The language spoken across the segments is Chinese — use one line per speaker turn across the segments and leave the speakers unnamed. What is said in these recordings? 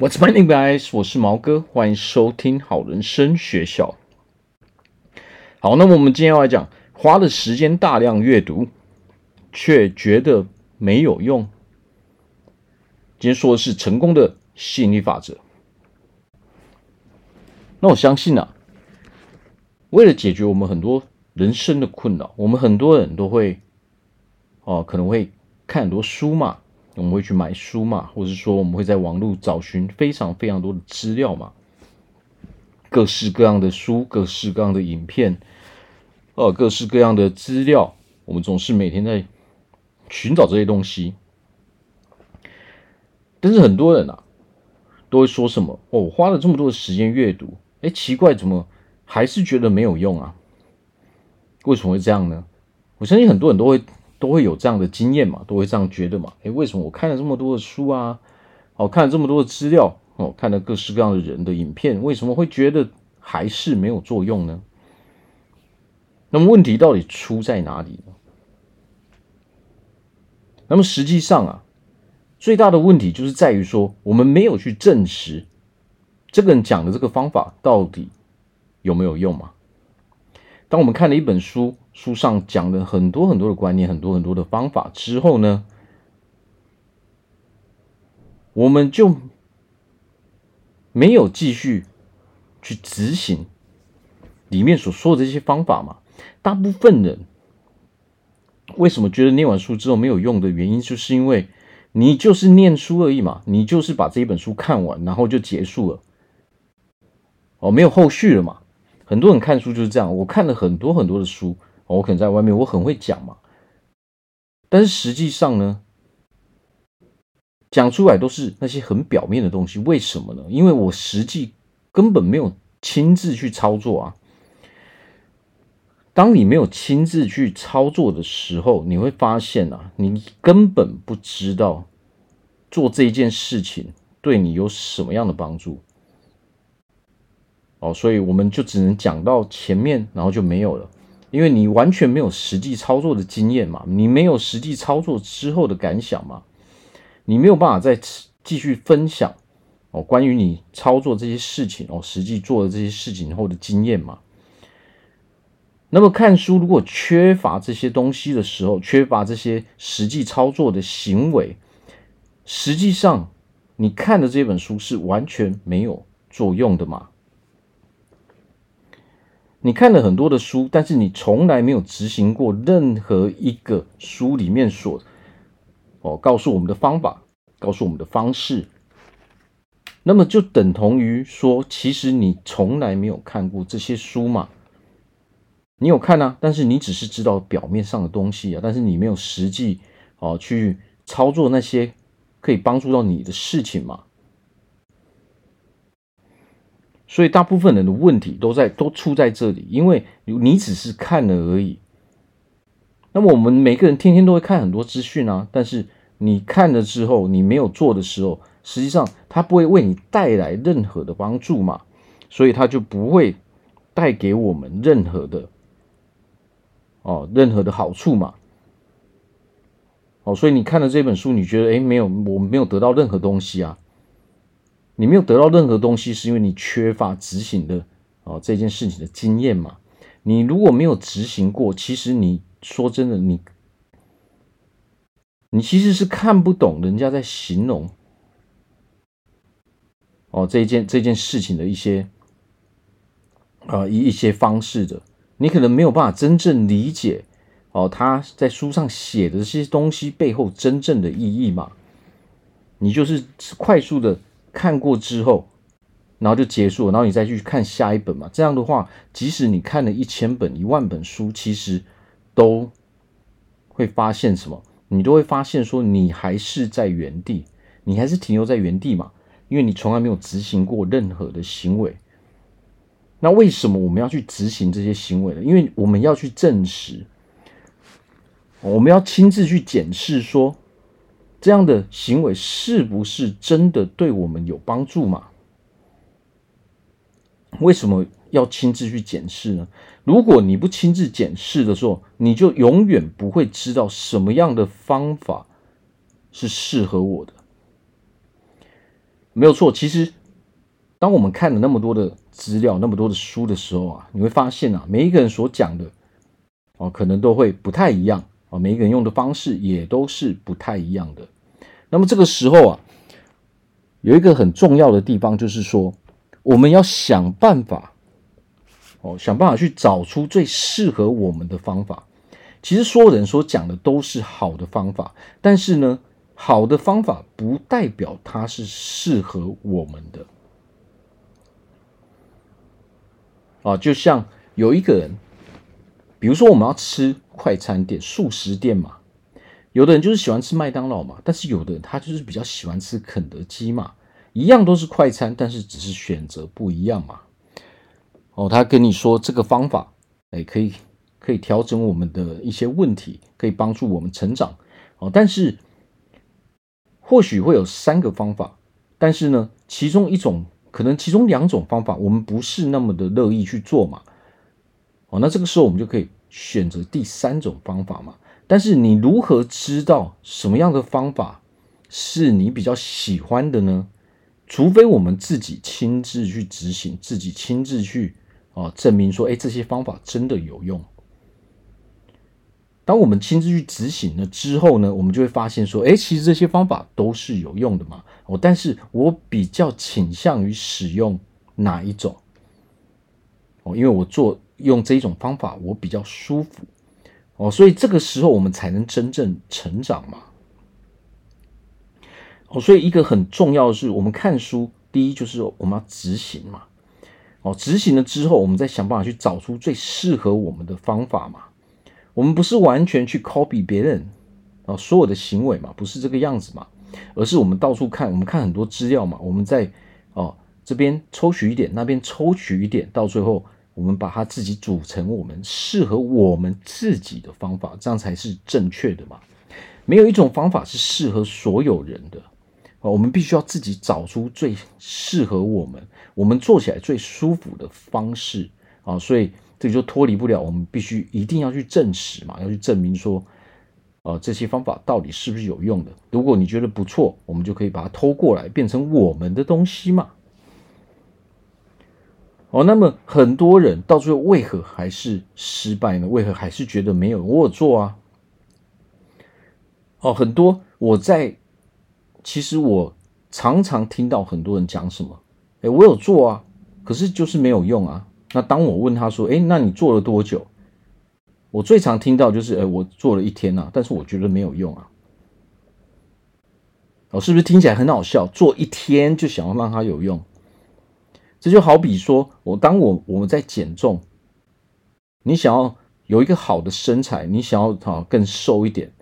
What's my name, guys？我是毛哥，欢迎收听好人生学校。好，那么我们今天要来讲，花了时间大量阅读，却觉得没有用。今天说的是成功的吸引力法则。那我相信啊，为了解决我们很多人生的困扰，我们很多人都会哦、可能会看很多书嘛。我们会去买书嘛，或者是说我们会在网络找寻非常非常多的资料嘛，各式各样的书，各式各样的影片，呃，各式各样的资料，我们总是每天在寻找这些东西。但是很多人啊，都会说什么？哦，我花了这么多的时间阅读，哎，奇怪，怎么还是觉得没有用啊？为什么会这样呢？我相信很多人都会。都会有这样的经验嘛，都会这样觉得嘛？诶，为什么我看了这么多的书啊，哦，看了这么多的资料，哦，看了各式各样的人的影片，为什么会觉得还是没有作用呢？那么问题到底出在哪里呢？那么实际上啊，最大的问题就是在于说，我们没有去证实这个人讲的这个方法到底有没有用嘛？当我们看了一本书，书上讲了很多很多的观念，很多很多的方法之后呢，我们就没有继续去执行里面所说的这些方法嘛。大部分人为什么觉得念完书之后没有用的原因，就是因为你就是念书而已嘛，你就是把这一本书看完，然后就结束了，哦，没有后续了嘛。很多人看书就是这样，我看了很多很多的书，我可能在外面我很会讲嘛，但是实际上呢，讲出来都是那些很表面的东西。为什么呢？因为我实际根本没有亲自去操作啊。当你没有亲自去操作的时候，你会发现啊，你根本不知道做这一件事情对你有什么样的帮助。哦，所以我们就只能讲到前面，然后就没有了，因为你完全没有实际操作的经验嘛，你没有实际操作之后的感想嘛，你没有办法再继续分享哦，关于你操作这些事情哦，实际做的这些事情后的经验嘛。那么看书如果缺乏这些东西的时候，缺乏这些实际操作的行为，实际上你看的这本书是完全没有作用的嘛。你看了很多的书，但是你从来没有执行过任何一个书里面所哦告诉我们的方法，告诉我们的方式，那么就等同于说，其实你从来没有看过这些书嘛？你有看啊，但是你只是知道表面上的东西啊，但是你没有实际哦去操作那些可以帮助到你的事情嘛？所以大部分人的问题都在都出在这里，因为你只是看了而已。那么我们每个人天天都会看很多资讯啊，但是你看了之后，你没有做的时候，实际上它不会为你带来任何的帮助嘛，所以它就不会带给我们任何的哦任何的好处嘛。哦，所以你看了这本书，你觉得诶没有，我没有得到任何东西啊。你没有得到任何东西，是因为你缺乏执行的哦这件事情的经验嘛？你如果没有执行过，其实你说真的，你你其实是看不懂人家在形容哦这一件这件事情的一些啊一一些方式的，你可能没有办法真正理解哦他在书上写的这些东西背后真正的意义嘛？你就是快速的。看过之后，然后就结束了，然后你再去看下一本嘛。这样的话，即使你看了一千本、一万本书，其实都会发现什么？你都会发现说，你还是在原地，你还是停留在原地嘛，因为你从来没有执行过任何的行为。那为什么我们要去执行这些行为呢？因为我们要去证实，我们要亲自去检视说。这样的行为是不是真的对我们有帮助嘛？为什么要亲自去检视呢？如果你不亲自检视的时候，你就永远不会知道什么样的方法是适合我的。没有错。其实，当我们看了那么多的资料、那么多的书的时候啊，你会发现啊，每一个人所讲的哦，可能都会不太一样啊，每一个人用的方式也都是不太一样的。那么这个时候啊，有一个很重要的地方，就是说，我们要想办法哦，想办法去找出最适合我们的方法。其实所有人所讲的都是好的方法，但是呢，好的方法不代表它是适合我们的。啊，就像有一个人，比如说我们要吃快餐店、速食店嘛，有的人就是喜欢吃麦当劳嘛，但是有的人他就是比较喜欢吃肯德基嘛，一样都是快餐，但是只是选择不一样嘛。哦，他跟你说这个方法，哎，可以。可以调整我们的一些问题，可以帮助我们成长哦。但是或许会有三个方法，但是呢，其中一种可能，其中两种方法我们不是那么的乐意去做嘛。哦，那这个时候我们就可以选择第三种方法嘛。但是你如何知道什么样的方法是你比较喜欢的呢？除非我们自己亲自去执行，自己亲自去啊证明说，哎，这些方法真的有用。当我们亲自去执行了之后呢，我们就会发现说，哎，其实这些方法都是有用的嘛。哦，但是我比较倾向于使用哪一种？哦，因为我做用这一种方法，我比较舒服。哦，所以这个时候我们才能真正成长嘛。哦，所以一个很重要的是，我们看书，第一就是我们要执行嘛。哦，执行了之后，我们再想办法去找出最适合我们的方法嘛。我们不是完全去 copy 别人啊，所有的行为嘛，不是这个样子嘛，而是我们到处看，我们看很多资料嘛，我们在哦这边抽取一点，那边抽取一点，到最后我们把它自己组成我们适合我们自己的方法，这样才是正确的嘛。没有一种方法是适合所有人的啊，我们必须要自己找出最适合我们，我们做起来最舒服的方式啊，所以。这就脱离不了，我们必须一定要去证实嘛，要去证明说，呃，这些方法到底是不是有用的。如果你觉得不错，我们就可以把它偷过来，变成我们的东西嘛。哦，那么很多人到最后为何还是失败呢？为何还是觉得没有我有做啊？哦，很多我在，其实我常常听到很多人讲什么，哎，我有做啊，可是就是没有用啊。那当我问他说：“哎，那你做了多久？”我最常听到就是：“哎，我做了一天啊，但是我觉得没有用啊。”哦，是不是听起来很好笑？做一天就想要让它有用，这就好比说我当我我们在减重，你想要有一个好的身材，你想要啊更瘦一点，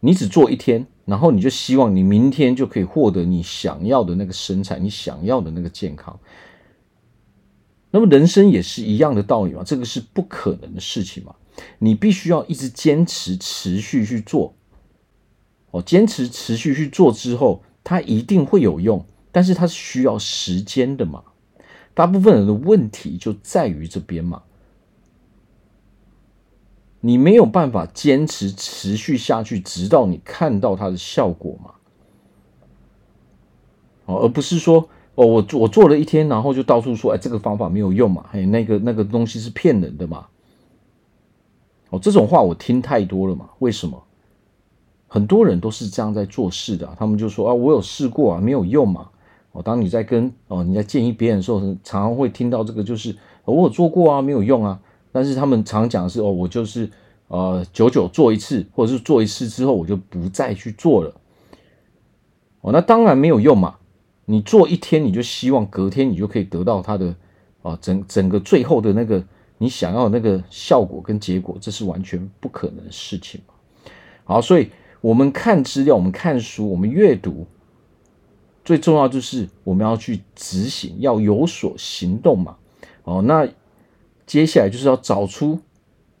你只做一天，然后你就希望你明天就可以获得你想要的那个身材，你想要的那个健康。那么人生也是一样的道理嘛，这个是不可能的事情嘛，你必须要一直坚持、持续去做，哦，坚持、持续去做之后，它一定会有用，但是它是需要时间的嘛。大部分人的问题就在于这边嘛，你没有办法坚持、持续下去，直到你看到它的效果嘛，哦，而不是说。哦，我做我做了一天，然后就到处说，哎，这个方法没有用嘛，哎，那个那个东西是骗人的嘛。哦，这种话我听太多了嘛。为什么？很多人都是这样在做事的，他们就说啊，我有试过啊，没有用嘛。哦，当你在跟哦你在建议别人的时候，常常会听到这个，就是我有做过啊，没有用啊。但是他们常讲的是哦，我就是呃久久做一次，或者是做一次之后我就不再去做了。哦，那当然没有用嘛。你做一天，你就希望隔天你就可以得到它的啊整整个最后的那个你想要的那个效果跟结果，这是完全不可能的事情。好，所以我们看资料，我们看书，我们阅读，最重要就是我们要去执行，要有所行动嘛。哦，那接下来就是要找出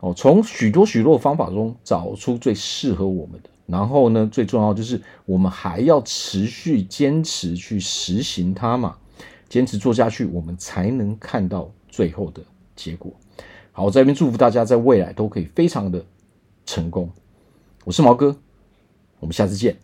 哦，从许多许多的方法中找出最适合我们的。然后呢，最重要就是我们还要持续坚持去实行它嘛，坚持做下去，我们才能看到最后的结果。好，我在这边祝福大家在未来都可以非常的成功。我是毛哥，我们下次见。